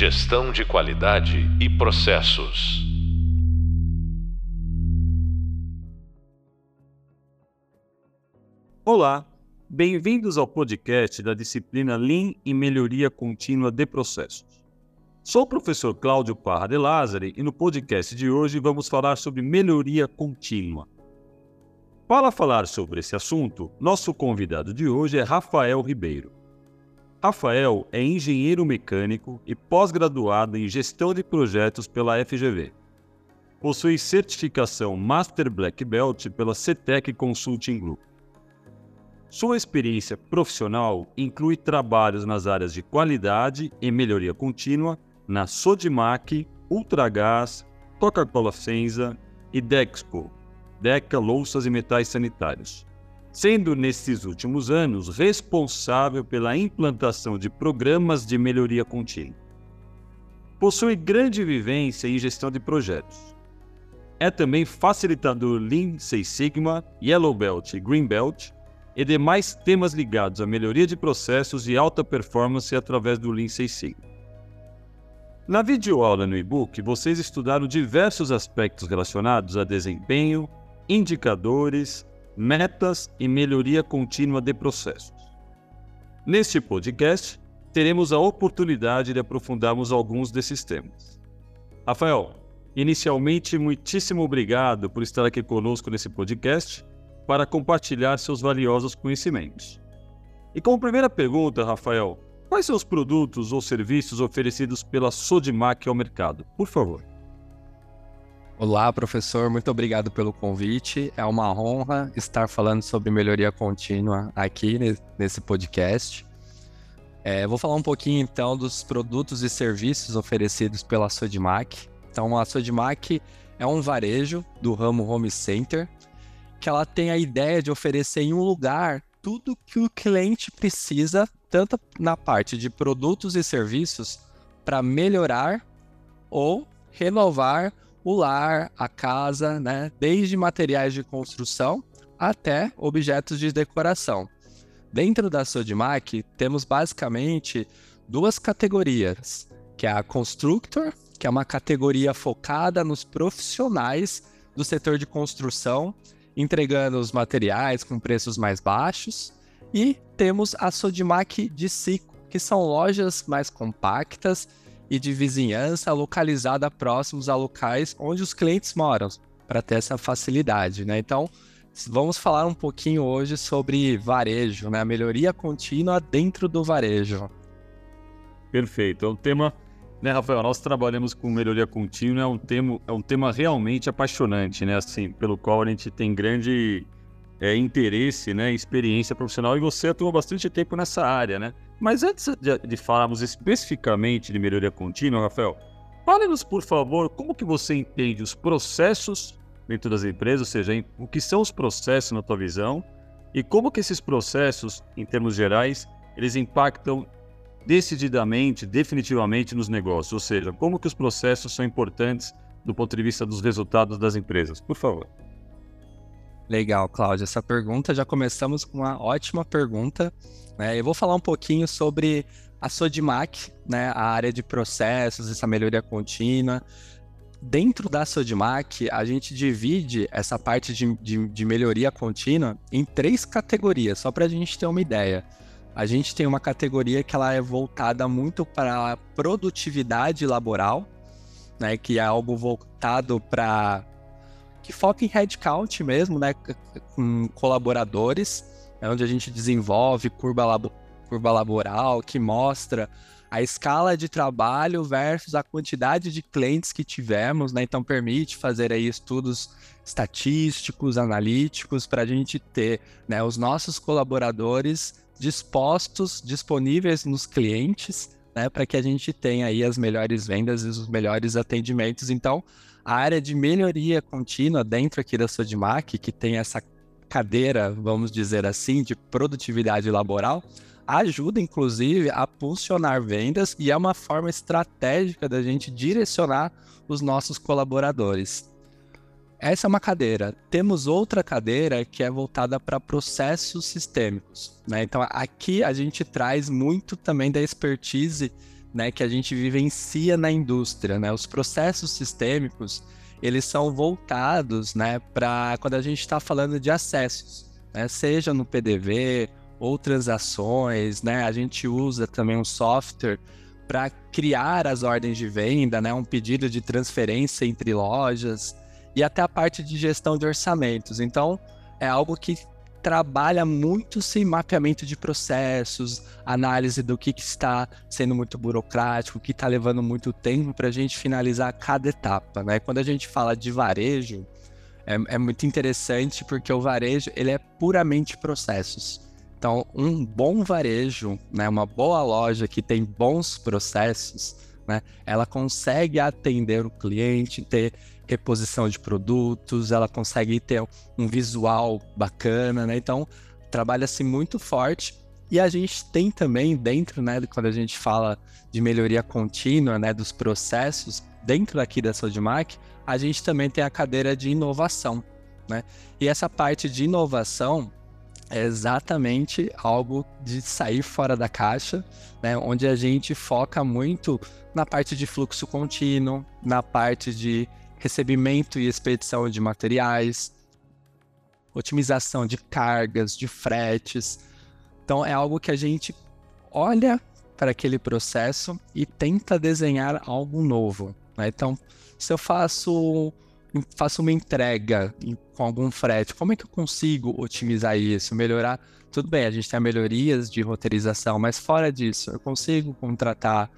Gestão de qualidade e processos. Olá, bem-vindos ao podcast da disciplina Lean e Melhoria Contínua de Processos. Sou o professor Cláudio Parra de Lázari e no podcast de hoje vamos falar sobre melhoria contínua. Para falar sobre esse assunto, nosso convidado de hoje é Rafael Ribeiro. Rafael é engenheiro mecânico e pós-graduado em gestão de projetos pela FGV. Possui certificação Master Black Belt pela CETEC Consulting Group. Sua experiência profissional inclui trabalhos nas áreas de qualidade e melhoria contínua na Sodimac, Ultragás, Coca-Cola Senza e Dexco, Deca Louças e Metais Sanitários, sendo nesses últimos anos responsável pela implantação de programas de melhoria contínua. Possui grande vivência em gestão de projetos. É também facilitador Lean Six Sigma, Yellow Belt e Green Belt e demais temas ligados à melhoria de processos e alta performance através do Lean Six Sigma. Na videoaula no e-book, vocês estudaram diversos aspectos relacionados a desempenho, indicadores, metas e melhoria contínua de processos. Neste podcast, teremos a oportunidade de aprofundarmos alguns desses temas. Rafael, inicialmente, muitíssimo obrigado por estar aqui conosco nesse podcast para compartilhar seus valiosos conhecimentos. E como primeira pergunta, Rafael, Quais são os produtos ou serviços oferecidos pela Sodimac ao mercado? Por favor. Olá, professor. Muito obrigado pelo convite. É uma honra estar falando sobre melhoria contínua aqui nesse podcast. É, vou falar um pouquinho então dos produtos e serviços oferecidos pela Sodimac. Então, a Sodimac é um varejo do ramo Home Center que ela tem a ideia de oferecer em um lugar tudo que o cliente precisa tanto na parte de produtos e serviços para melhorar ou renovar o lar, a casa, né? desde materiais de construção até objetos de decoração. Dentro da Sodimac, temos basicamente duas categorias, que é a Constructor, que é uma categoria focada nos profissionais do setor de construção, entregando os materiais com preços mais baixos, e temos a Sodimac de Cico, que são lojas mais compactas e de vizinhança localizada próximos a locais onde os clientes moram, para ter essa facilidade, né? Então, vamos falar um pouquinho hoje sobre varejo, né? A melhoria contínua dentro do varejo. Perfeito. É um tema, né, Rafael? Nós trabalhamos com melhoria contínua, é um tema, é um tema realmente apaixonante, né? Assim, pelo qual a gente tem grande é, interesse, né, experiência profissional e você atua bastante tempo nessa área, né? Mas antes de, falarmos especificamente de melhoria contínua, Rafael, fale-nos, por favor, como que você entende os processos dentro das empresas, ou seja, o que são os processos na tua visão e como que esses processos, em termos gerais, eles impactam decididamente, definitivamente nos negócios, ou seja, como que os processos são importantes do ponto de vista dos resultados das empresas, por favor. Legal, Cláudia. Essa pergunta, já começamos com uma ótima pergunta. Né? Eu vou falar um pouquinho sobre a Sodimac, né? a área de processos, essa melhoria contínua. Dentro da Sodimac, a gente divide essa parte de, de, de melhoria contínua em três categorias, só para a gente ter uma ideia. A gente tem uma categoria que ela é voltada muito para a produtividade laboral, né, que é algo voltado para que foca em headcount mesmo, né? Com colaboradores, é onde a gente desenvolve curva, labo, curva laboral, que mostra a escala de trabalho versus a quantidade de clientes que tivemos, né? Então permite fazer aí estudos estatísticos, analíticos, para a gente ter né, os nossos colaboradores dispostos, disponíveis nos clientes, né? Para que a gente tenha aí as melhores vendas e os melhores atendimentos. Então, a área de melhoria contínua dentro aqui da Sodimac, que tem essa cadeira, vamos dizer assim, de produtividade laboral, ajuda inclusive a funcionar vendas e é uma forma estratégica da gente direcionar os nossos colaboradores. Essa é uma cadeira. Temos outra cadeira que é voltada para processos sistêmicos. Né? Então aqui a gente traz muito também da expertise né, que a gente vivencia na indústria, né? Os processos sistêmicos, eles são voltados, né, para quando a gente está falando de acessos, né, seja no PDV ou transações, né? A gente usa também um software para criar as ordens de venda, né? Um pedido de transferência entre lojas e até a parte de gestão de orçamentos. Então, é algo que trabalha muito sem mapeamento de processos, análise do que, que está sendo muito burocrático, que está levando muito tempo para a gente finalizar cada etapa. Né? Quando a gente fala de varejo, é, é, muito interessante porque o varejo ele é puramente processos. Então, um bom varejo, né, uma boa loja que tem bons processos, né, ela consegue atender o cliente, ter reposição de produtos, ela consegue ter um visual bacana, né? Então, trabalha-se muito forte. E a gente tem também dentro, né, quando a gente fala de melhoria contínua, né, dos processos, dentro aqui da Sodimac, a gente também tem a cadeira de inovação, né? E essa parte de inovação é exatamente algo de sair fora da caixa, né, onde a gente foca muito na parte de fluxo contínuo, na parte de recebimento e expedição de materiais, otimização de cargas, de fretes. Então é algo que a gente olha para aquele processo e tenta desenhar algo novo. Né? Então, se eu faço, faço uma entrega com algum frete, como é que eu consigo otimizar isso, melhorar? Tudo bem, a gente tem melhorias de roteirização, mas fora disso, eu consigo contratar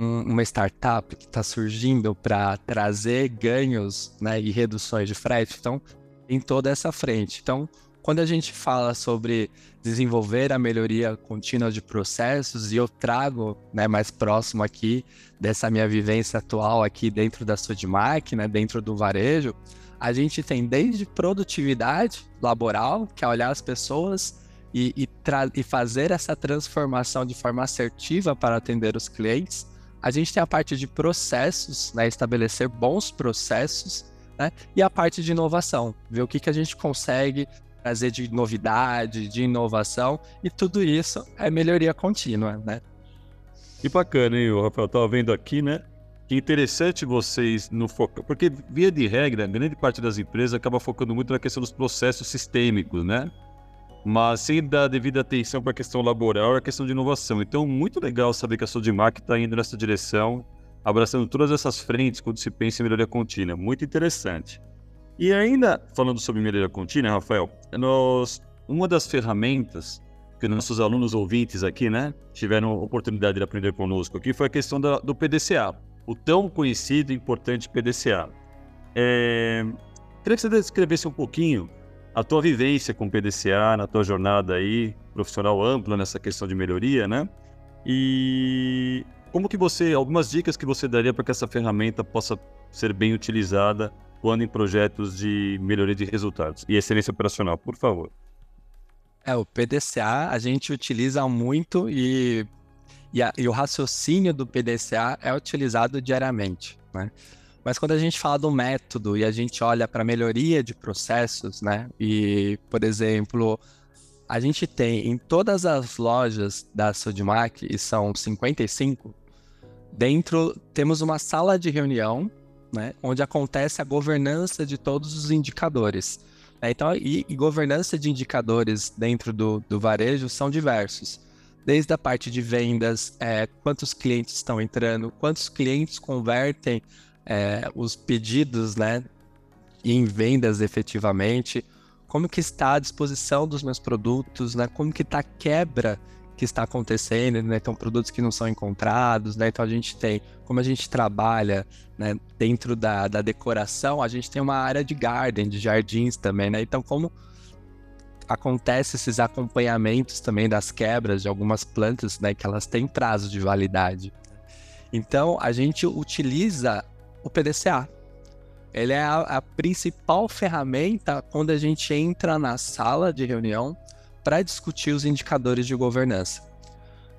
um, uma startup que está surgindo para trazer ganhos né, e reduções de frete. Então, em toda essa frente. Então, quando a gente fala sobre desenvolver a melhoria contínua de processos, e eu trago né, mais próximo aqui dessa minha vivência atual aqui dentro da Sodimac, né, dentro do varejo, a gente tem desde produtividade laboral, que é olhar as pessoas e, e, e fazer essa transformação de forma assertiva para atender os clientes, a gente tem a parte de processos, né, estabelecer bons processos, né, e a parte de inovação, ver o que, que a gente consegue trazer de novidade, de inovação, e tudo isso é melhoria contínua, né? Que bacana, hein, Rafael? Estava vendo aqui, né? Que interessante vocês no foco, porque via de regra, grande parte das empresas acaba focando muito na questão dos processos sistêmicos, né? Mas sem dar devida atenção para a questão laboral e a questão de inovação. Então, muito legal saber que a Sodimac está indo nessa direção, abraçando todas essas frentes quando se pensa em melhoria contínua. Muito interessante. E ainda, falando sobre melhoria contínua, Rafael, nós, uma das ferramentas que nossos alunos ouvintes aqui, né, tiveram oportunidade de aprender conosco aqui foi a questão da, do PDCA, o tão conhecido e importante PDCA. É, queria que você descrevesse um pouquinho a tua vivência com o PDCA, na tua jornada aí profissional ampla nessa questão de melhoria, né? E como que você, algumas dicas que você daria para que essa ferramenta possa ser bem utilizada quando em projetos de melhoria de resultados e excelência operacional, por favor. É, o PDCA a gente utiliza muito e, e, a, e o raciocínio do PDCA é utilizado diariamente, né? Mas quando a gente fala do método e a gente olha para melhoria de processos, né? E, por exemplo, a gente tem em todas as lojas da Sodimac, e são 55, dentro temos uma sala de reunião, né? Onde acontece a governança de todos os indicadores. Né? Então, e, e, governança de indicadores dentro do, do varejo são diversos desde a parte de vendas, é, quantos clientes estão entrando, quantos clientes convertem é, os pedidos, né, em vendas efetivamente, como que está a disposição dos meus produtos, né, como que está a quebra que está acontecendo, né, então produtos que não são encontrados, né, então a gente tem, como a gente trabalha, né, dentro da, da decoração, a gente tem uma área de garden, de jardins também, né, então como acontece esses acompanhamentos também das quebras de algumas plantas, né, que elas têm prazo de validade. Então, a gente utiliza o PDCA. Ele é a, a principal ferramenta quando a gente entra na sala de reunião para discutir os indicadores de governança.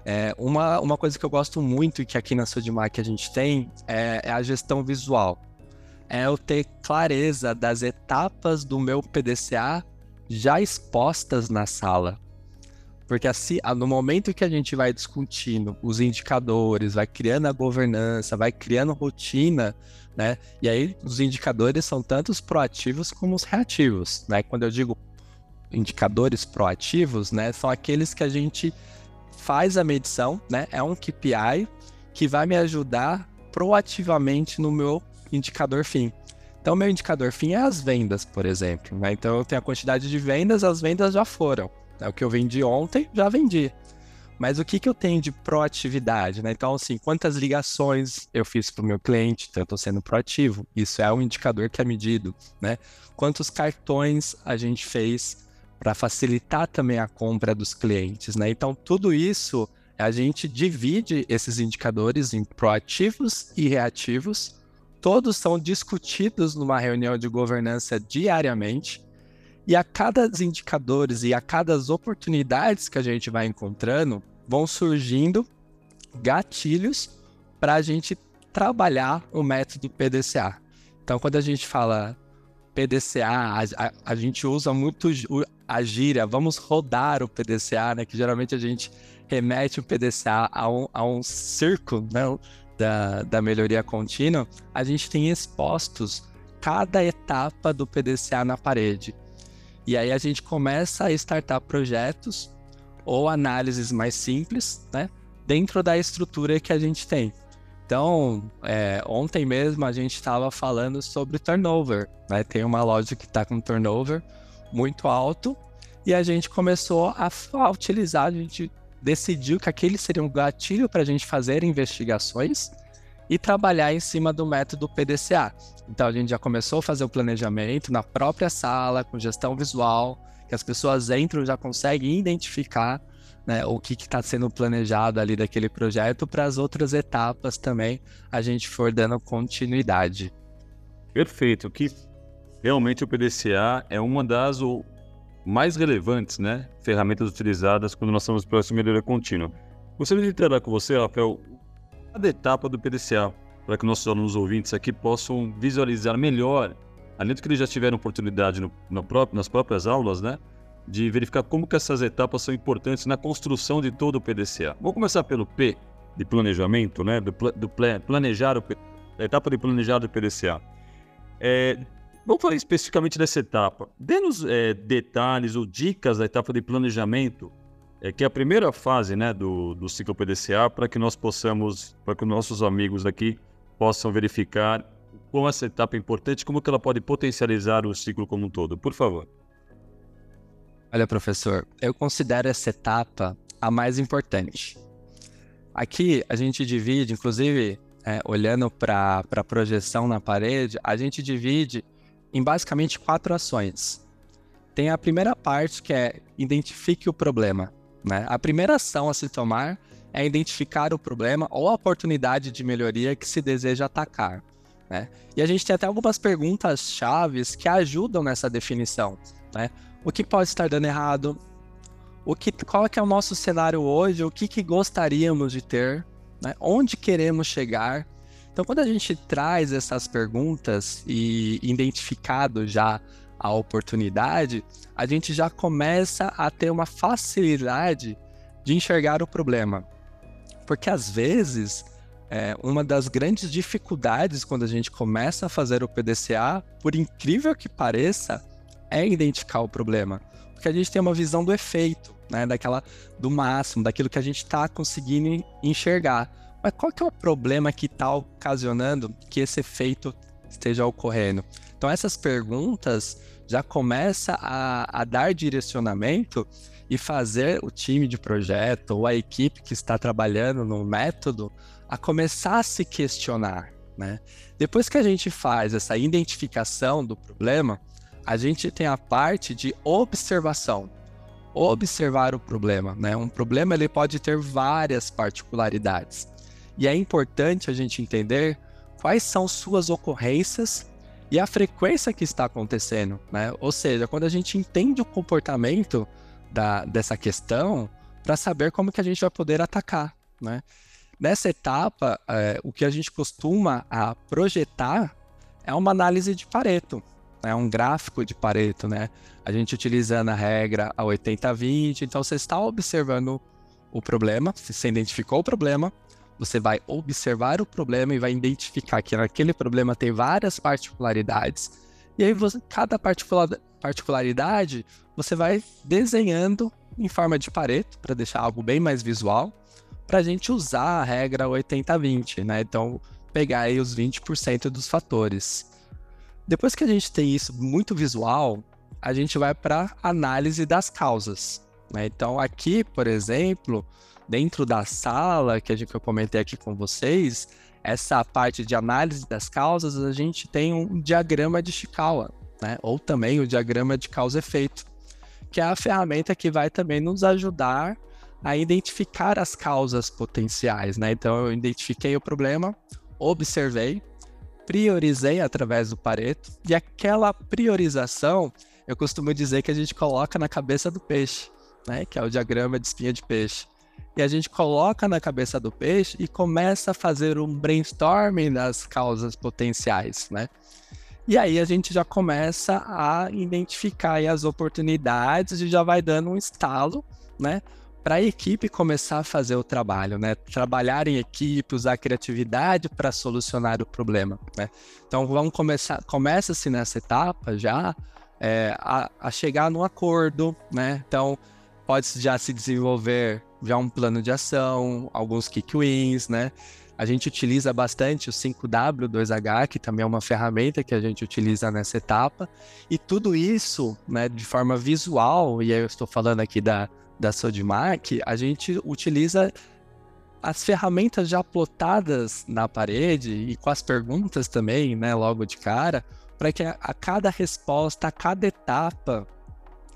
É, uma, uma coisa que eu gosto muito e que aqui na Sodimac a gente tem é, é, a gestão visual. É eu ter clareza das etapas do meu PDCA já expostas na sala. Porque assim, no momento que a gente vai discutindo os indicadores, vai criando a governança, vai criando rotina, né? E aí os indicadores são tanto os proativos como os reativos, né? Quando eu digo indicadores proativos, né, são aqueles que a gente faz a medição, né? É um KPI que vai me ajudar proativamente no meu indicador fim. Então, meu indicador fim é as vendas, por exemplo. Né? Então, eu tenho a quantidade de vendas, as vendas já foram. É o que eu vendi ontem, já vendi. Mas o que, que eu tenho de proatividade? Né? Então, assim, quantas ligações eu fiz para o meu cliente? Então, eu estou sendo proativo. Isso é um indicador que é medido. Né? Quantos cartões a gente fez para facilitar também a compra dos clientes? Né? Então, tudo isso a gente divide esses indicadores em proativos e reativos todos são discutidos numa reunião de governança diariamente. E a cada indicadores e a cada oportunidades que a gente vai encontrando, vão surgindo gatilhos para a gente trabalhar o método PDCA. Então, quando a gente fala PDCA, a, a, a gente usa muito a gíria, vamos rodar o PDCA, né? Que geralmente a gente remete o PDCA a um, a um círculo, né? da, da melhoria contínua, a gente tem expostos cada etapa do PDCA na parede. E aí a gente começa a startar projetos ou análises mais simples, né? Dentro da estrutura que a gente tem. Então, é, ontem mesmo a gente estava falando sobre turnover, né? Tem uma loja que está com turnover muito alto e a gente começou a, a utilizar, a gente decidiu que aquele seria um gatilho para a gente fazer investigações e trabalhar em cima do método PDCA. Então a gente já começou a fazer o planejamento na própria sala, com gestão visual, que as pessoas entram já conseguem identificar né, o que está sendo planejado ali daquele projeto para as outras etapas também a gente for dando continuidade. Perfeito. Que realmente o PDCA é uma das mais relevantes, né, ferramentas utilizadas quando nós estamos próximo à melhoria contínua. Gostaria de entender com você, Rafael, cada etapa do PDCA, para que nossos alunos ouvintes aqui possam visualizar melhor, além do que eles já tiveram oportunidade no, no próprio, nas próprias aulas, né, de verificar como que essas etapas são importantes na construção de todo o PDCA. Vou começar pelo P, de planejamento, né, do, do planejar o, a etapa de planejar o PDCA. É, Vamos falar especificamente dessa etapa. Dê-nos é, detalhes ou dicas da etapa de planejamento, é, que a primeira fase né, do, do ciclo PDCA, para que nós possamos, para que nossos amigos aqui possam verificar como essa etapa é importante, como que ela pode potencializar o ciclo como um todo. Por favor. Olha, professor, eu considero essa etapa a mais importante. Aqui a gente divide, inclusive, é, olhando para a projeção na parede, a gente divide em basicamente quatro ações. Tem a primeira parte que é identifique o problema. Né? A primeira ação a se tomar é identificar o problema ou a oportunidade de melhoria que se deseja atacar. Né? E a gente tem até algumas perguntas chaves que ajudam nessa definição. Né? O que pode estar dando errado? O que, qual é, que é o nosso cenário hoje? O que, que gostaríamos de ter? Né? Onde queremos chegar? Então, quando a gente traz essas perguntas e identificado já a oportunidade, a gente já começa a ter uma facilidade de enxergar o problema. Porque às vezes, é, uma das grandes dificuldades quando a gente começa a fazer o PDCA, por incrível que pareça, é identificar o problema. Porque a gente tem uma visão do efeito, né, daquela do máximo, daquilo que a gente está conseguindo enxergar. Mas qual que é o problema que está ocasionando que esse efeito esteja ocorrendo? Então essas perguntas já começa a, a dar direcionamento e fazer o time de projeto ou a equipe que está trabalhando no método a começar a se questionar, né? Depois que a gente faz essa identificação do problema, a gente tem a parte de observação. Observar o problema, né? Um problema ele pode ter várias particularidades. E é importante a gente entender quais são suas ocorrências e a frequência que está acontecendo, né? Ou seja, quando a gente entende o comportamento da, dessa questão, para saber como que a gente vai poder atacar, né? Nessa etapa, é, o que a gente costuma a projetar é uma análise de Pareto. é um gráfico de Pareto, né? A gente utilizando a regra a 80-20, então você está observando o problema, você identificou o problema, você vai observar o problema e vai identificar que naquele problema tem várias particularidades, e aí você, cada particularidade você vai desenhando em forma de Pareto para deixar algo bem mais visual, para a gente usar a regra 80-20, né? Então, pegar aí os 20% dos fatores. Depois que a gente tem isso muito visual, a gente vai para análise das causas. Né? Então, aqui, por exemplo, dentro da sala que, a gente, que eu comentei aqui com vocês, essa parte de análise das causas, a gente tem um diagrama de Chikawa, né? ou também o diagrama de causa-efeito, que é a ferramenta que vai também nos ajudar a identificar as causas potenciais. Né? Então, eu identifiquei o problema, observei, priorizei através do Pareto, e aquela priorização, eu costumo dizer que a gente coloca na cabeça do peixe, né? que é o diagrama de espinha de peixe. E a gente coloca na cabeça do peixe e começa a fazer um brainstorming das causas potenciais, né? E aí a gente já começa a identificar as oportunidades e já vai dando um estalo, né? para a equipe começar a fazer o trabalho, né? Trabalhar em equipe, usar criatividade para solucionar o problema, né? Então vamos começar, começa-se nessa etapa já é, a, a, chegar no acordo, né? Então pode já se desenvolver já um plano de ação, alguns kick wins, né? A gente utiliza bastante o 5W2H, que também é uma ferramenta que a gente utiliza nessa etapa, e tudo isso, né, de forma visual, e aí eu estou falando aqui da, da Sodimac, a gente utiliza as ferramentas já plotadas na parede e com as perguntas também, né, logo de cara, para que a, a, cada resposta, a cada etapa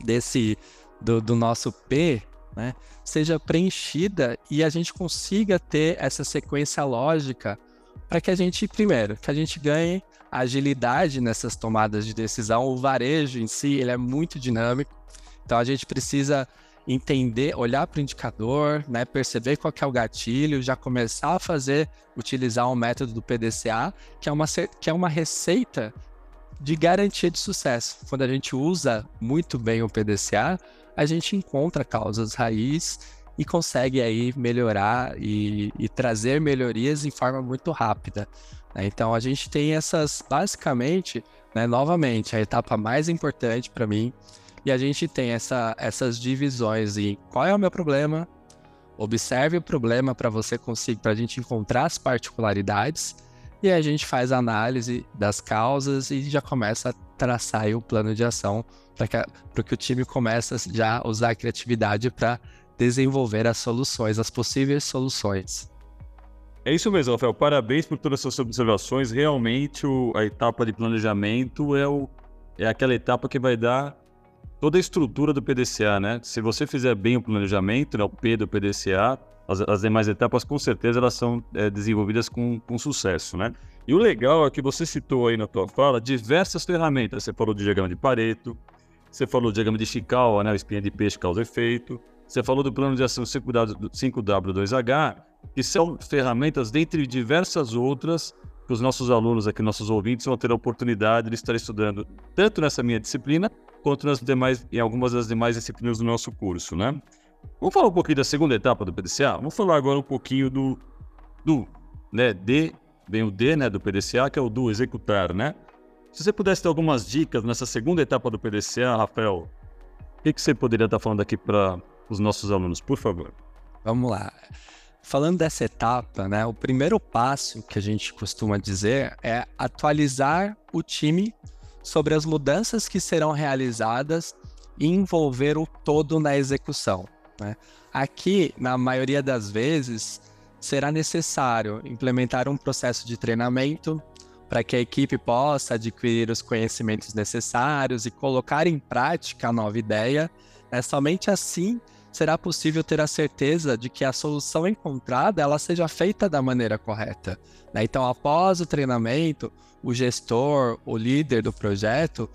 desse do, do nosso P, né, seja preenchida e a gente consiga ter essa sequência lógica para que a gente, primeiro, que a gente ganhe agilidade nessas tomadas de decisão. O varejo em si, ele é muito dinâmico, então a gente precisa entender, olhar para o indicador, né, perceber qual é o gatilho, já começar a fazer, utilizar um método do PDCA, que é uma, que é uma receita de garantia de sucesso. Quando a gente usa muito bem o PDCA, a gente encontra causas raiz e consegue aí melhorar e, e trazer melhorias em forma muito rápida. Né? Então a gente tem essas, basicamente, né, novamente, a etapa mais importante para mim e a gente tem essa, essas divisões em qual é o meu problema, observe o problema para você conseguir, para a gente encontrar as particularidades, e a gente faz análise das causas e já começa a traçar o plano de ação para que, o time comece já a usar a criatividade para desenvolver as soluções, as possíveis soluções. É isso mesmo, Rafael. Parabéns por todas essas observações. Realmente, o, a etapa de planejamento é, o, é aquela etapa que vai dar toda a estrutura do PDCA, né? Se você fizer bem o planejamento, né, o P do PDCA, as, as demais etapas com certeza elas são é, desenvolvidas com, com sucesso, né? E o legal é que você citou aí na tua fala diversas ferramentas. Você falou do diagrama de Pareto, você falou do diagrama de Chikawa, né? O espinha de peixe causa efeito. Você falou do plano de ação 5W2H, que são ferramentas dentre diversas outras que os nossos alunos aqui, nossos ouvintes, vão ter a oportunidade de estar estudando tanto nessa minha disciplina quanto nas demais, em algumas das demais disciplinas do nosso curso, né? Vamos falar um pouquinho da segunda etapa do PDCA? Vamos falar agora um pouquinho do, do né, D, bem o D, né, do PDCA, que é o do executar, né? Se você pudesse ter algumas dicas nessa segunda etapa do PDCA, Rafael, o que, que você poderia estar falando aqui para os nossos alunos, por favor? Vamos lá. Falando dessa etapa, né, o primeiro passo que a gente costuma dizer é atualizar o time sobre as mudanças que serão realizadas e envolver o todo na execução. Né? Aqui, na maioria das vezes, será necessário implementar um processo de treinamento para que a equipe possa adquirir os conhecimentos necessários e colocar em prática a nova ideia. É somente assim será possível ter a certeza de que a solução encontrada ela seja feita da maneira correta. Né? Então, após o treinamento, o gestor, o líder do projeto,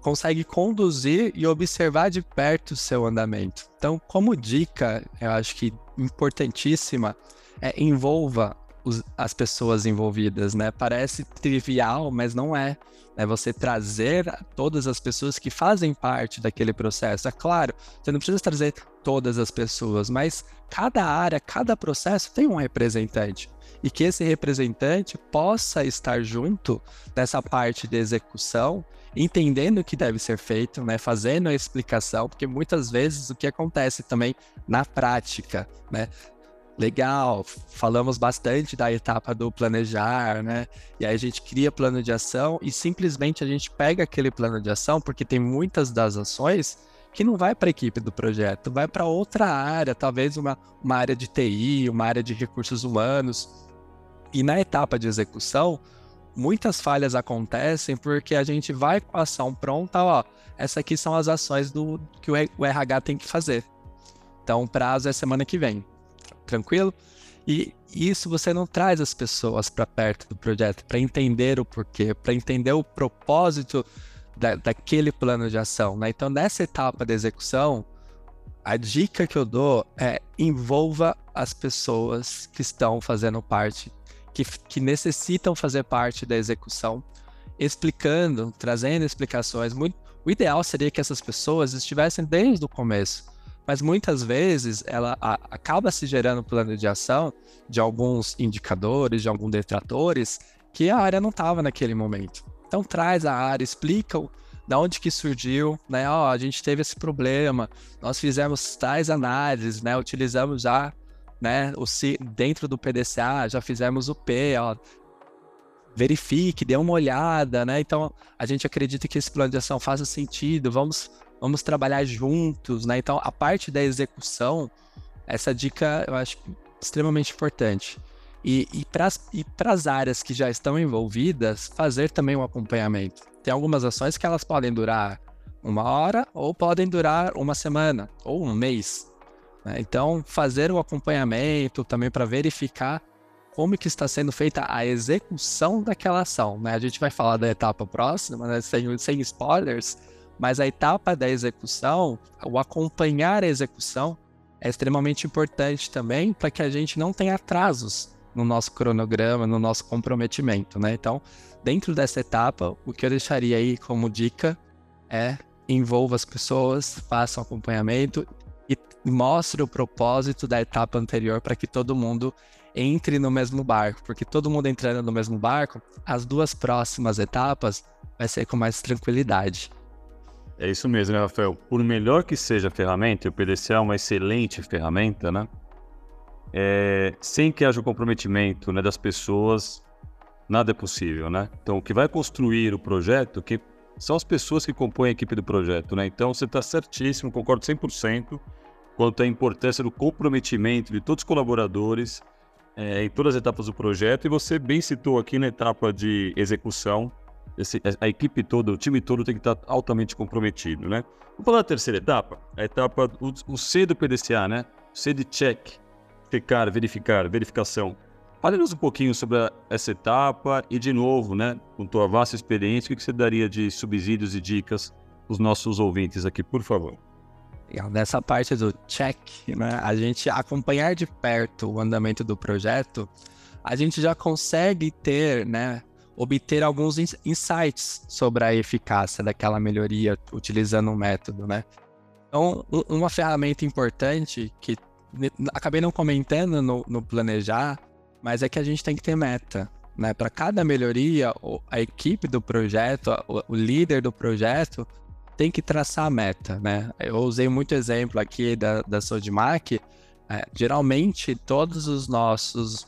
consegue conduzir e observar de perto o seu andamento. Então, como dica, eu acho que importantíssima, é envolva os, as pessoas envolvidas, né? Parece trivial, mas não é. É você trazer todas as pessoas que fazem parte daquele processo. É claro, você não precisa trazer todas as pessoas, mas cada área, cada processo tem um representante. E que esse representante possa estar junto nessa parte de execução, entendendo o que deve ser feito, né, fazendo a explicação, porque muitas vezes o que acontece também na prática, né, legal, falamos bastante da etapa do planejar, né? E aí a gente cria plano de ação e simplesmente a gente pega aquele plano de ação, porque tem muitas das ações que não vai para a equipe do projeto, vai para outra área, talvez uma, uma área de TI, uma área de recursos humanos. E na etapa de execução, muitas falhas acontecem porque a gente vai com a ação pronta, ó, essas aqui são as ações do que o RH tem que fazer. Então, o prazo é semana que vem tranquilo. E isso você não traz as pessoas para perto do projeto para entender o porquê, para entender o propósito da, daquele plano de ação. Né? Então, nessa etapa da execução, a dica que eu dou é envolva as pessoas que estão fazendo parte, que, que necessitam fazer parte da execução, explicando, trazendo explicações. Muito, o ideal seria que essas pessoas estivessem desde o começo mas muitas vezes ela a, acaba se gerando plano de ação de alguns indicadores, de alguns detratores, que a área não estava naquele momento. Então traz a área, explica da onde que surgiu, né? Ó, a gente teve esse problema, nós fizemos tais análises, né? Utilizamos já, né? O C, dentro do PDCA já fizemos o P, ó, verifique, dê uma olhada, né? Então a gente acredita que esse plano de ação faça sentido, vamos vamos trabalhar juntos, né? Então, a parte da execução, essa dica eu acho extremamente importante. E, e para as áreas que já estão envolvidas, fazer também um acompanhamento. Tem algumas ações que elas podem durar uma hora ou podem durar uma semana ou um mês. Né? Então, fazer o um acompanhamento também para verificar como que está sendo feita a execução daquela ação. Né? A gente vai falar da etapa próxima, né? sem, sem spoilers, mas a etapa da execução, o acompanhar a execução, é extremamente importante também para que a gente não tenha atrasos no nosso cronograma, no nosso comprometimento, né? Então, dentro dessa etapa, o que eu deixaria aí como dica é envolva as pessoas, faça um acompanhamento e mostre o propósito da etapa anterior para que todo mundo entre no mesmo barco, porque todo mundo entrando no mesmo barco, as duas próximas etapas vai ser com mais tranquilidade. É isso mesmo, né, Rafael? Por melhor que seja a ferramenta, o PDCA é uma excelente ferramenta, né? É, sem que haja o comprometimento né, das pessoas, nada é possível, né? Então, o que vai construir o projeto que são as pessoas que compõem a equipe do projeto, né? Então, você está certíssimo, concordo 100% quanto à importância do comprometimento de todos os colaboradores é, em todas as etapas do projeto. E você bem citou aqui na etapa de execução, esse, a equipe toda, o time todo tem que estar altamente comprometido, né? Vamos falar da terceira etapa, a etapa, o, o C do PDCA, né? C de check, checar, verificar, verificação. Fale-nos um pouquinho sobre a, essa etapa e, de novo, né, com tua vasta experiência, o que você daria de subsídios e dicas para os nossos ouvintes aqui, por favor? Nessa parte do check, né, a gente acompanhar de perto o andamento do projeto, a gente já consegue ter, né, obter alguns insights sobre a eficácia daquela melhoria utilizando um método, né? Então, uma ferramenta importante que acabei não comentando no, no planejar, mas é que a gente tem que ter meta. Né? Para cada melhoria, a equipe do projeto, o líder do projeto, tem que traçar a meta. Né? Eu usei muito exemplo aqui da, da Sodimac. É, geralmente, todos os nossos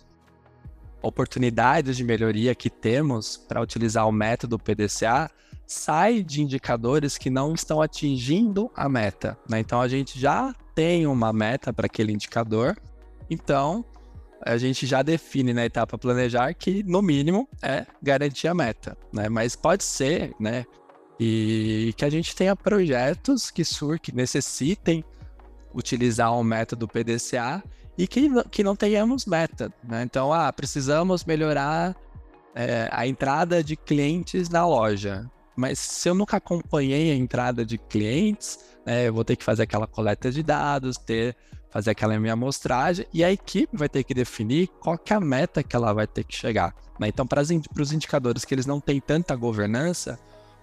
oportunidades de melhoria que temos para utilizar o método PDCA sai de indicadores que não estão atingindo a meta. Né? Então a gente já tem uma meta para aquele indicador, então a gente já define na etapa planejar que no mínimo é garantir a meta, né? Mas pode ser, né? E que a gente tenha projetos que sur que necessitem utilizar o método PDCA e que, que não tenhamos meta. Né? Então, ah, precisamos melhorar é, a entrada de clientes na loja. Mas se eu nunca acompanhei a entrada de clientes, né, eu vou ter que fazer aquela coleta de dados, ter fazer aquela minha amostragem e a equipe vai ter que definir qual que é a meta que ela vai ter que chegar. Né? Então, para os indicadores que eles não têm tanta governança,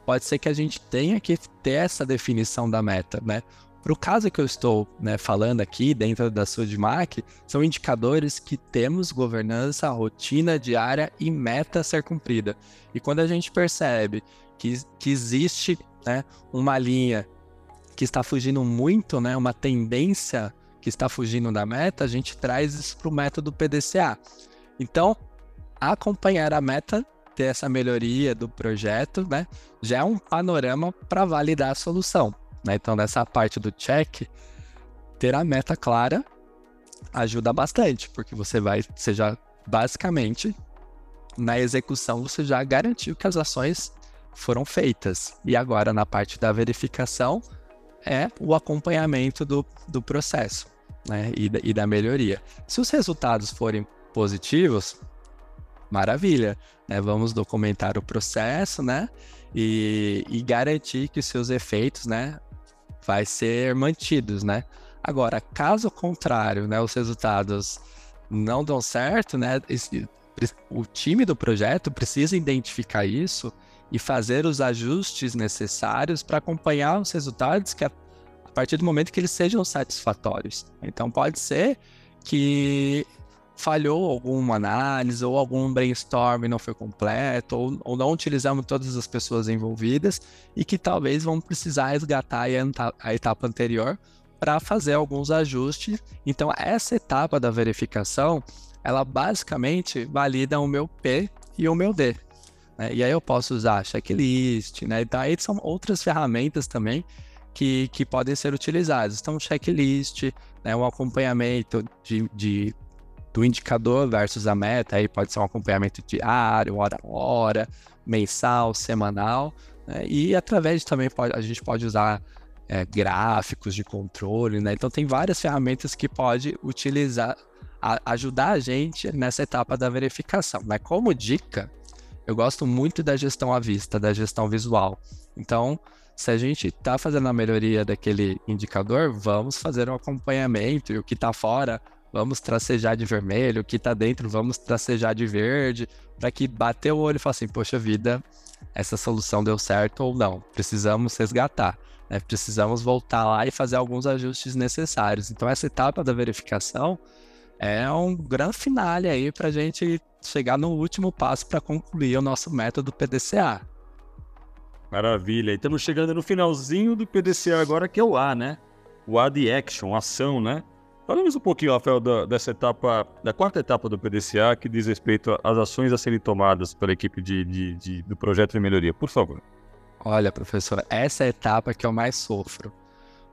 pode ser que a gente tenha que ter essa definição da meta, né? Para o caso que eu estou né, falando aqui, dentro da Sudmac, são indicadores que temos governança, rotina diária e meta a ser cumprida. E quando a gente percebe que, que existe né, uma linha que está fugindo muito, né, uma tendência que está fugindo da meta, a gente traz isso para o método PDCA. Então, acompanhar a meta, ter essa melhoria do projeto, né, já é um panorama para validar a solução. Né? Então, nessa parte do check, ter a meta clara ajuda bastante, porque você vai, você já basicamente na execução você já garantiu que as ações foram feitas. E agora na parte da verificação é o acompanhamento do, do processo né? e, da, e da melhoria. Se os resultados forem positivos, maravilha, né? Vamos documentar o processo, né? E, e, garantir que os seus efeitos, né, vai ser mantidos, né? Agora, caso contrário, né, os resultados não dão certo, né, o time do projeto precisa identificar isso e fazer os ajustes necessários para acompanhar os resultados que a partir do momento que eles sejam satisfatórios. Então pode ser que falhou alguma análise ou algum brainstorm não foi completo ou, ou não utilizamos todas as pessoas envolvidas e que talvez vão precisar resgatar a etapa anterior para fazer alguns ajustes. Então essa etapa da verificação, ela basicamente valida o meu P e o meu D. Né? E aí eu posso usar checklist, né? Então aí são outras ferramentas também que, que podem ser utilizadas. Então checklist, né? um acompanhamento de, de do indicador versus a meta, aí pode ser um acompanhamento diário, hora a hora, mensal, semanal, né? e através também pode, a gente pode usar é, gráficos de controle, né? Então tem várias ferramentas que pode utilizar, a, ajudar a gente nessa etapa da verificação. Mas como dica, eu gosto muito da gestão à vista, da gestão visual. Então, se a gente está fazendo a melhoria daquele indicador, vamos fazer um acompanhamento e o que está fora vamos tracejar de vermelho, o que tá dentro, vamos tracejar de verde, para que bater o olho e falar assim, poxa vida, essa solução deu certo ou não. Precisamos resgatar, né? Precisamos voltar lá e fazer alguns ajustes necessários. Então essa etapa da verificação é um grande finale aí para a gente chegar no último passo para concluir o nosso método PDCA. Maravilha. E estamos chegando no finalzinho do PDCA agora, que é o A, né? O A de action, ação, né? Falamos um pouquinho, Rafael, da, dessa etapa, da quarta etapa do PDCA, que diz respeito às ações a serem tomadas pela equipe de, de, de, do projeto de melhoria. Por favor. Olha, professora, essa é a etapa que eu mais sofro.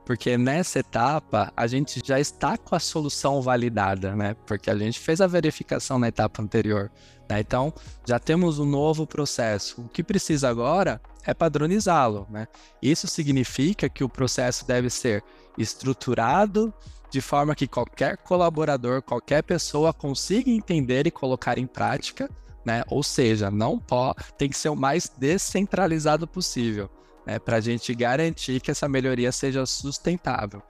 Porque nessa etapa a gente já está com a solução validada, né? Porque a gente fez a verificação na etapa anterior. Né? Então já temos um novo processo. O que precisa agora é padronizá-lo, né? Isso significa que o processo deve ser estruturado de forma que qualquer colaborador, qualquer pessoa consiga entender e colocar em prática, né? Ou seja, não pode, tem que ser o mais descentralizado possível, né? Para a gente garantir que essa melhoria seja sustentável.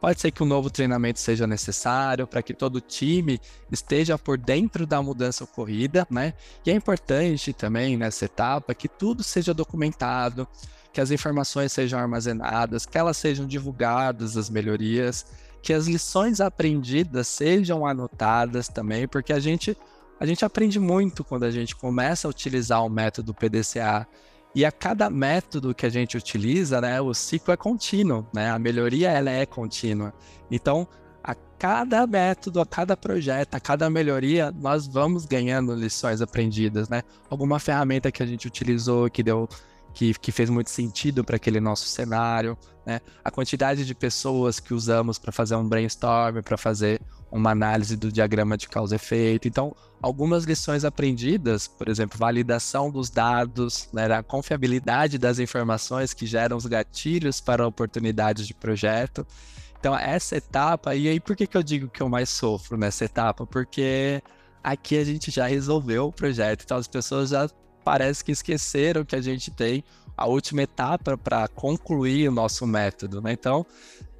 Pode ser que um novo treinamento seja necessário para que todo time esteja por dentro da mudança ocorrida, né? E é importante também nessa etapa que tudo seja documentado, que as informações sejam armazenadas, que elas sejam divulgadas, as melhorias, que as lições aprendidas sejam anotadas também, porque a gente a gente aprende muito quando a gente começa a utilizar o método PDCA. E a cada método que a gente utiliza, né, o ciclo é contínuo, né? A melhoria ela é contínua. Então, a cada método, a cada projeto, a cada melhoria, nós vamos ganhando lições aprendidas, né? Alguma ferramenta que a gente utilizou que deu que, que fez muito sentido para aquele nosso cenário, né? A quantidade de pessoas que usamos para fazer um brainstorm, para fazer uma análise do diagrama de causa e efeito. Então, algumas lições aprendidas, por exemplo, validação dos dados, né, a confiabilidade das informações que geram os gatilhos para oportunidades de projeto. Então, essa etapa, e aí por que, que eu digo que eu mais sofro nessa etapa? Porque aqui a gente já resolveu o projeto, então as pessoas já parece que esqueceram que a gente tem a última etapa para concluir o nosso método, né? Então,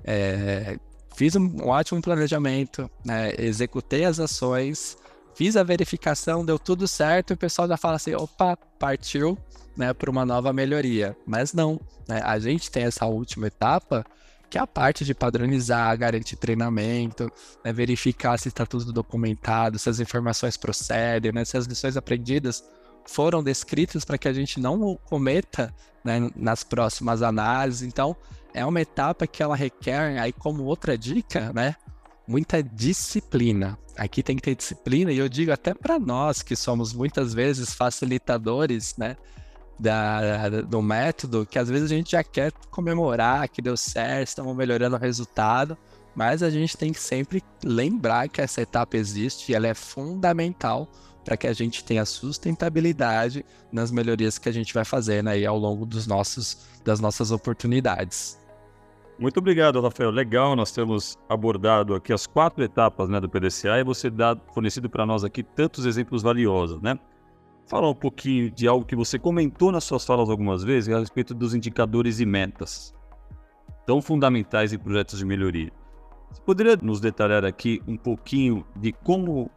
é, fiz um ótimo planejamento, né? executei as ações, fiz a verificação, deu tudo certo, e o pessoal já fala assim, opa, partiu né, para uma nova melhoria. Mas não, né? a gente tem essa última etapa, que é a parte de padronizar, garantir treinamento, né, verificar se está tudo documentado, se as informações procedem, né, se as lições aprendidas foram descritas para que a gente não cometa né, nas próximas análises. Então, é uma etapa que ela requer, aí como outra dica, né, muita disciplina. Aqui tem que ter disciplina, e eu digo até para nós que somos muitas vezes facilitadores, né, da, do método, que às vezes a gente já quer comemorar que deu certo, estamos melhorando o resultado, mas a gente tem que sempre lembrar que essa etapa existe e ela é fundamental para que a gente tenha sustentabilidade nas melhorias que a gente vai fazendo aí ao longo dos nossos, das nossas oportunidades. Muito obrigado, Rafael. Legal, nós temos abordado aqui as quatro etapas né, do PDCA e você dá fornecido para nós aqui tantos exemplos valiosos, né? Falar um pouquinho de algo que você comentou nas suas falas algumas vezes a respeito dos indicadores e metas, tão fundamentais em projetos de melhoria. Você poderia nos detalhar aqui um pouquinho de como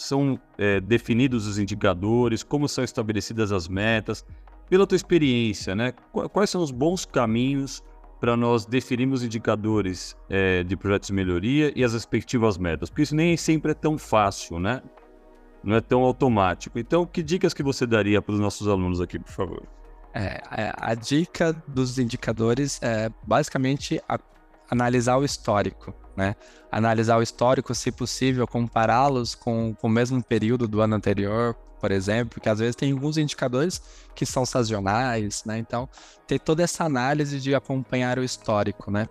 são é, definidos os indicadores, como são estabelecidas as metas, pela tua experiência, né? Quais são os bons caminhos para nós definirmos indicadores é, de projetos de melhoria e as respectivas metas? Porque isso nem sempre é tão fácil, né? Não é tão automático. Então, que dicas que você daria para os nossos alunos aqui, por favor? É, a, a dica dos indicadores é basicamente a, analisar o histórico né? Analisar o histórico, se possível, compará-los com, com o mesmo período do ano anterior, por exemplo, porque às vezes tem alguns indicadores que são sazonais, né? Então, ter toda essa análise de acompanhar o histórico, né?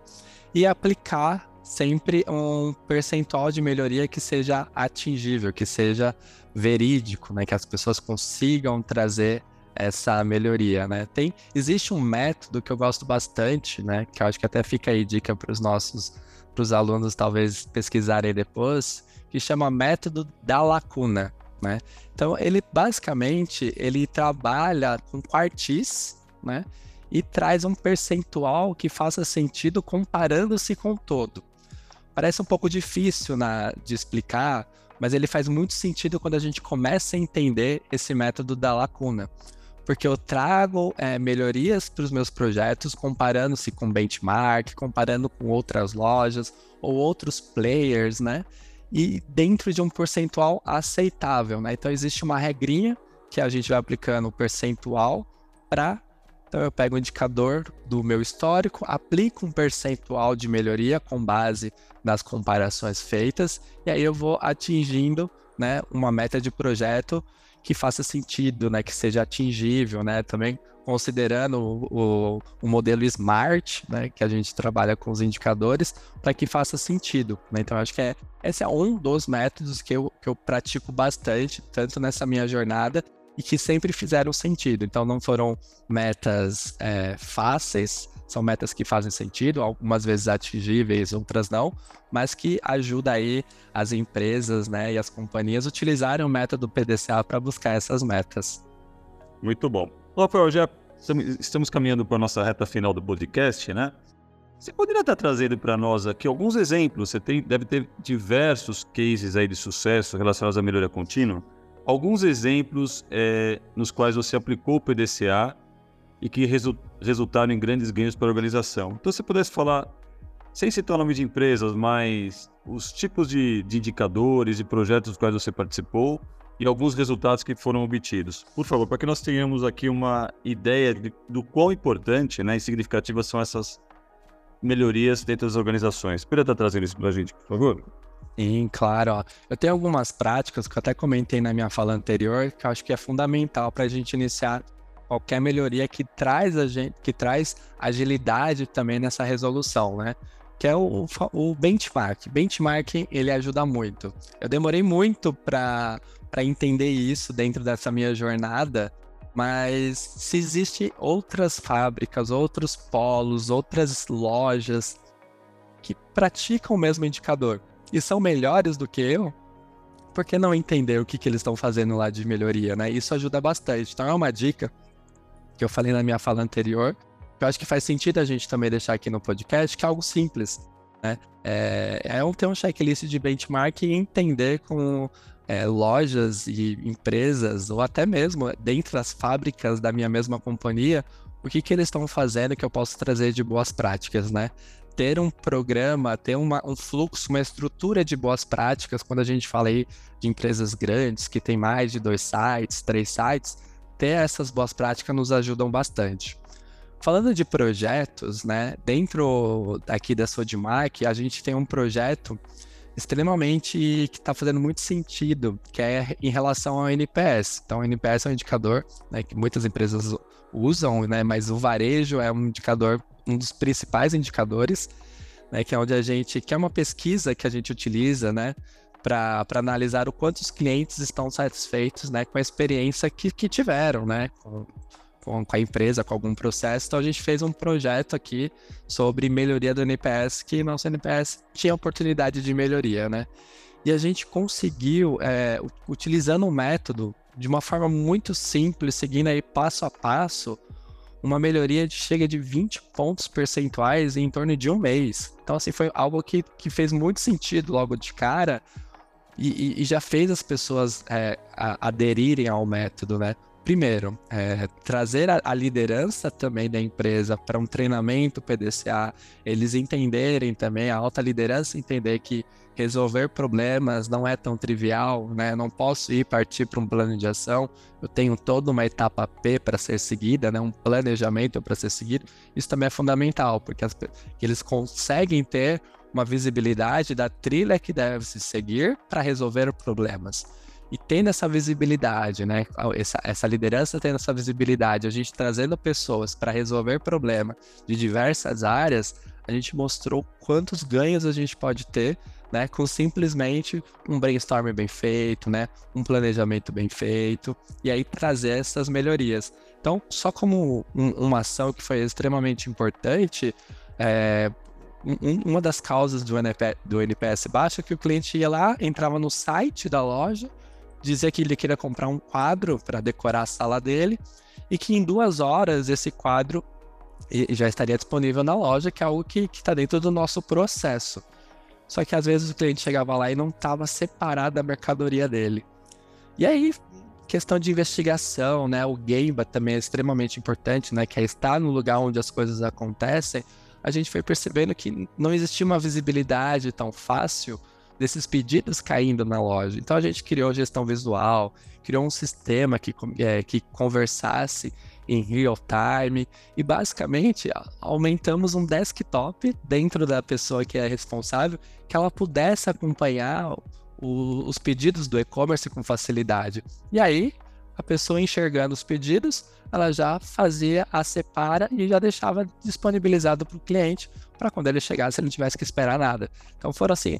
E aplicar sempre um percentual de melhoria que seja atingível, que seja verídico, né? Que as pessoas consigam trazer essa melhoria, né? Tem, existe um método que eu gosto bastante, né? Que eu acho que até fica aí dica para os nossos para os alunos talvez pesquisarem depois, que chama método da lacuna, né? Então ele basicamente ele trabalha com quartis, né? E traz um percentual que faça sentido comparando-se com o todo. Parece um pouco difícil na, de explicar, mas ele faz muito sentido quando a gente começa a entender esse método da lacuna porque eu trago é, melhorias para os meus projetos, comparando-se com benchmark, comparando com outras lojas ou outros players, né? E dentro de um percentual aceitável, né? Então existe uma regrinha que a gente vai aplicando o percentual para então eu pego o indicador do meu histórico, aplico um percentual de melhoria com base nas comparações feitas, e aí eu vou atingindo né, uma meta de projeto que faça sentido, né, que seja atingível, né, também considerando o, o, o modelo SMART, né, que a gente trabalha com os indicadores, para que faça sentido. Né? Então, acho que é, esse é um dos métodos que eu, que eu pratico bastante, tanto nessa minha jornada, e que sempre fizeram sentido. Então, não foram metas é, fáceis, são metas que fazem sentido, algumas vezes atingíveis, outras não, mas que ajuda aí as empresas né, e as companhias a utilizarem o método PDCA para buscar essas metas. Muito bom. Rafael, já estamos caminhando para a nossa reta final do podcast, né? Você poderia estar trazendo para nós aqui alguns exemplos? Você tem, deve ter diversos cases aí de sucesso relacionados à melhoria contínua. Alguns exemplos é, nos quais você aplicou o PDCA e que resu resultaram em grandes ganhos para a organização. Então, se pudesse falar, sem citar nome de empresas, mas os tipos de, de indicadores e projetos dos quais você participou e alguns resultados que foram obtidos. Por favor, para que nós tenhamos aqui uma ideia de, do quão importante né, e significativas são essas melhorias dentro das organizações. Poderia estar trazendo isso para a gente, por favor? Sim, claro. Eu tenho algumas práticas que eu até comentei na minha fala anterior, que eu acho que é fundamental para a gente iniciar qualquer melhoria que traz a gente, que traz agilidade também nessa resolução, né? Que é o, o benchmark. Benchmark ele ajuda muito. Eu demorei muito para entender isso dentro dessa minha jornada, mas se existe outras fábricas, outros polos, outras lojas que praticam o mesmo indicador e são melhores do que eu, por que não entender o que, que eles estão fazendo lá de melhoria, né? Isso ajuda bastante. Então é uma dica que eu falei na minha fala anterior, que eu acho que faz sentido a gente também deixar aqui no podcast, que é algo simples. Né? É, é ter um checklist de benchmark e entender com é, lojas e empresas, ou até mesmo dentro das fábricas da minha mesma companhia, o que, que eles estão fazendo que eu posso trazer de boas práticas, né? Ter um programa, ter uma, um fluxo, uma estrutura de boas práticas, quando a gente fala aí de empresas grandes que tem mais de dois sites, três sites, ter essas boas práticas nos ajudam bastante. Falando de projetos, né, dentro aqui da Sodimac, a gente tem um projeto extremamente que está fazendo muito sentido, que é em relação ao NPS. Então, o NPS é um indicador né, que muitas empresas usam, né, mas o varejo é um indicador, um dos principais indicadores, né, que é onde a gente, que é uma pesquisa que a gente utiliza, né, para analisar o quanto os clientes estão satisfeitos, né, com a experiência que, que tiveram, né, com, com, a empresa, com algum processo. Então a gente fez um projeto aqui sobre melhoria do NPS, que nosso NPS tinha oportunidade de melhoria, né? E a gente conseguiu, é, utilizando um método de uma forma muito simples, seguindo aí passo a passo, uma melhoria de chega de 20 pontos percentuais em torno de um mês. Então, assim, foi algo que, que fez muito sentido logo de cara e, e, já fez as pessoas é, a, aderirem ao método, né? primeiro, é, trazer a, a, liderança também da empresa para um treinamento PDCA, eles entenderem também, a alta liderança entender que resolver problemas não é tão trivial, né? não posso ir partir para um plano de ação, eu tenho toda uma etapa P para ser seguida, né? um planejamento para ser seguido. Isso também é fundamental, porque as, eles conseguem ter uma visibilidade da trilha que deve se seguir para resolver problemas e tendo essa visibilidade, né? Essa, essa liderança tendo essa visibilidade, a gente trazendo pessoas para resolver problemas de diversas áreas, a gente mostrou quantos ganhos a gente pode ter, né? Com simplesmente um brainstorming bem feito, né? Um planejamento bem feito, e aí trazer essas melhorias. Então, só como um, uma ação que foi extremamente importante, é, um, uma das causas do, NP, do NPS baixo é que o cliente ia lá, entrava no site da loja, dizia que ele queria comprar um quadro para decorar a sala dele e que em duas horas esse quadro já estaria disponível na loja, que é algo que está dentro do nosso processo. Só que às vezes o cliente chegava lá e não estava separado a mercadoria dele. E aí, questão de investigação, né? O Gemba também é extremamente importante, né? Que é estar no lugar onde as coisas acontecem. A gente foi percebendo que não existia uma visibilidade tão fácil desses pedidos caindo na loja. Então a gente criou gestão visual, criou um sistema que, é, que conversasse em real time e basicamente aumentamos um desktop dentro da pessoa que é responsável que ela pudesse acompanhar o, os pedidos do e-commerce com facilidade. E aí a pessoa enxergando os pedidos, ela já fazia a separa e já deixava disponibilizado para o cliente para quando ele chegasse ele não tivesse que esperar nada. Então foram assim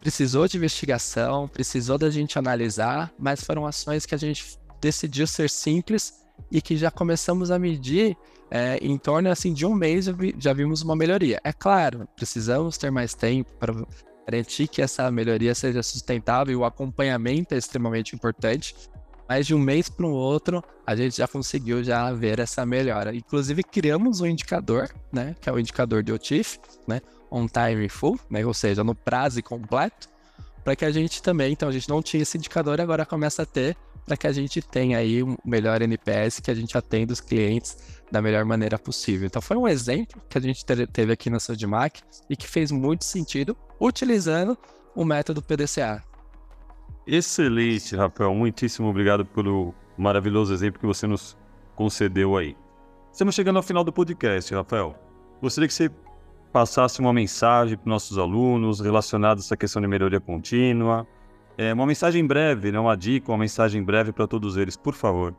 precisou de investigação, precisou da gente analisar, mas foram ações que a gente decidiu ser simples e que já começamos a medir é, em torno assim de um mês já vimos uma melhoria. É claro, precisamos ter mais tempo para garantir que essa melhoria seja sustentável e o acompanhamento é extremamente importante. Mas de um mês para o outro, a gente já conseguiu já ver essa melhora. Inclusive, criamos um indicador, né, que é o indicador de OTIF, né, on time full, né? ou seja, no prazo completo, para que a gente também, então a gente não tinha esse indicador e agora começa a ter, para que a gente tenha aí um melhor NPS, que a gente atenda os clientes da melhor maneira possível. Então foi um exemplo que a gente teve aqui na Sodimac e que fez muito sentido utilizando o método PDCA. Excelente, Rafael. Muitíssimo obrigado pelo maravilhoso exemplo que você nos concedeu aí. Estamos chegando ao final do podcast, Rafael. Gostaria que você passasse uma mensagem para nossos alunos relacionada a essa questão de melhoria contínua. É, uma mensagem breve, né? uma dica, uma mensagem breve para todos eles, por favor.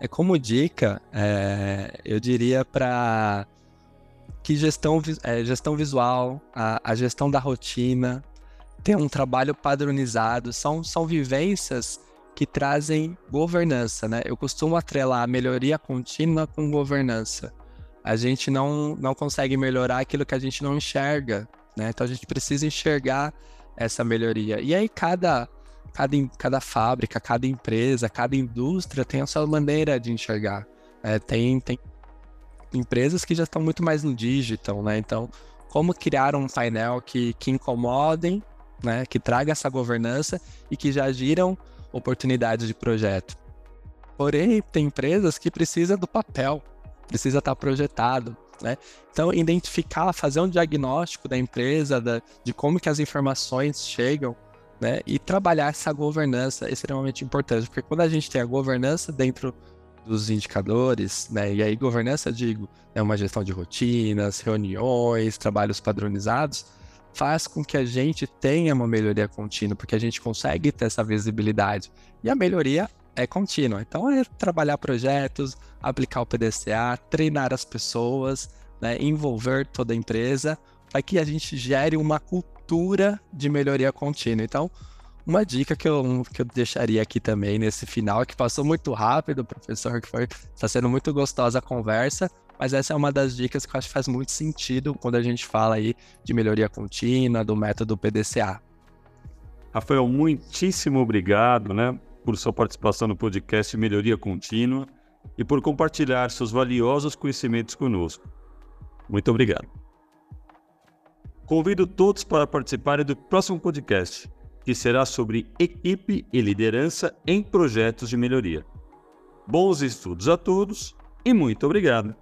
É como dica, é, eu diria para que gestão, é, gestão visual, a, a, gestão da rotina, ter um trabalho padronizado, são, são vivências que trazem governança, né? Eu costumo atrelar a melhoria contínua com governança a gente não, não consegue melhorar aquilo que a gente não enxerga, né? Então a gente precisa enxergar essa melhoria. E aí cada, cada, cada fábrica, cada empresa, cada indústria tem a sua maneira de enxergar. É, tem, tem, empresas que já estão muito mais no digital, né? Então, como criar um painel que, que incomodem, né? Que traga essa governança e que já giram oportunidades de projeto. Porém, tem empresas que precisam do papel, precisa estar projetado, né? Então, identificar, fazer um diagnóstico da empresa, da, de como que as informações chegam, né? E trabalhar essa governança é extremamente importante, porque quando a gente tem a governança dentro dos indicadores, né? E aí governança, digo, é uma gestão de rotinas, reuniões, trabalhos padronizados, faz com que a gente tenha uma melhoria contínua, porque a gente consegue ter essa visibilidade. E a melhoria é contínua. Então é trabalhar projetos, aplicar o PDCA, treinar as pessoas, né? envolver toda a empresa, para que a gente gere uma cultura de melhoria contínua. Então, uma dica que eu, que eu deixaria aqui também nesse final, que passou muito rápido, professor, que foi está sendo muito gostosa a conversa, mas essa é uma das dicas que eu acho que faz muito sentido quando a gente fala aí de melhoria contínua, do método PDCA. Rafael, muitíssimo obrigado, né, por sua participação no podcast Melhoria Contínua e por compartilhar seus valiosos conhecimentos conosco. Muito obrigado. Convido todos para participarem do próximo podcast que será sobre equipe e liderança em projetos de melhoria. Bons estudos a todos e muito obrigado.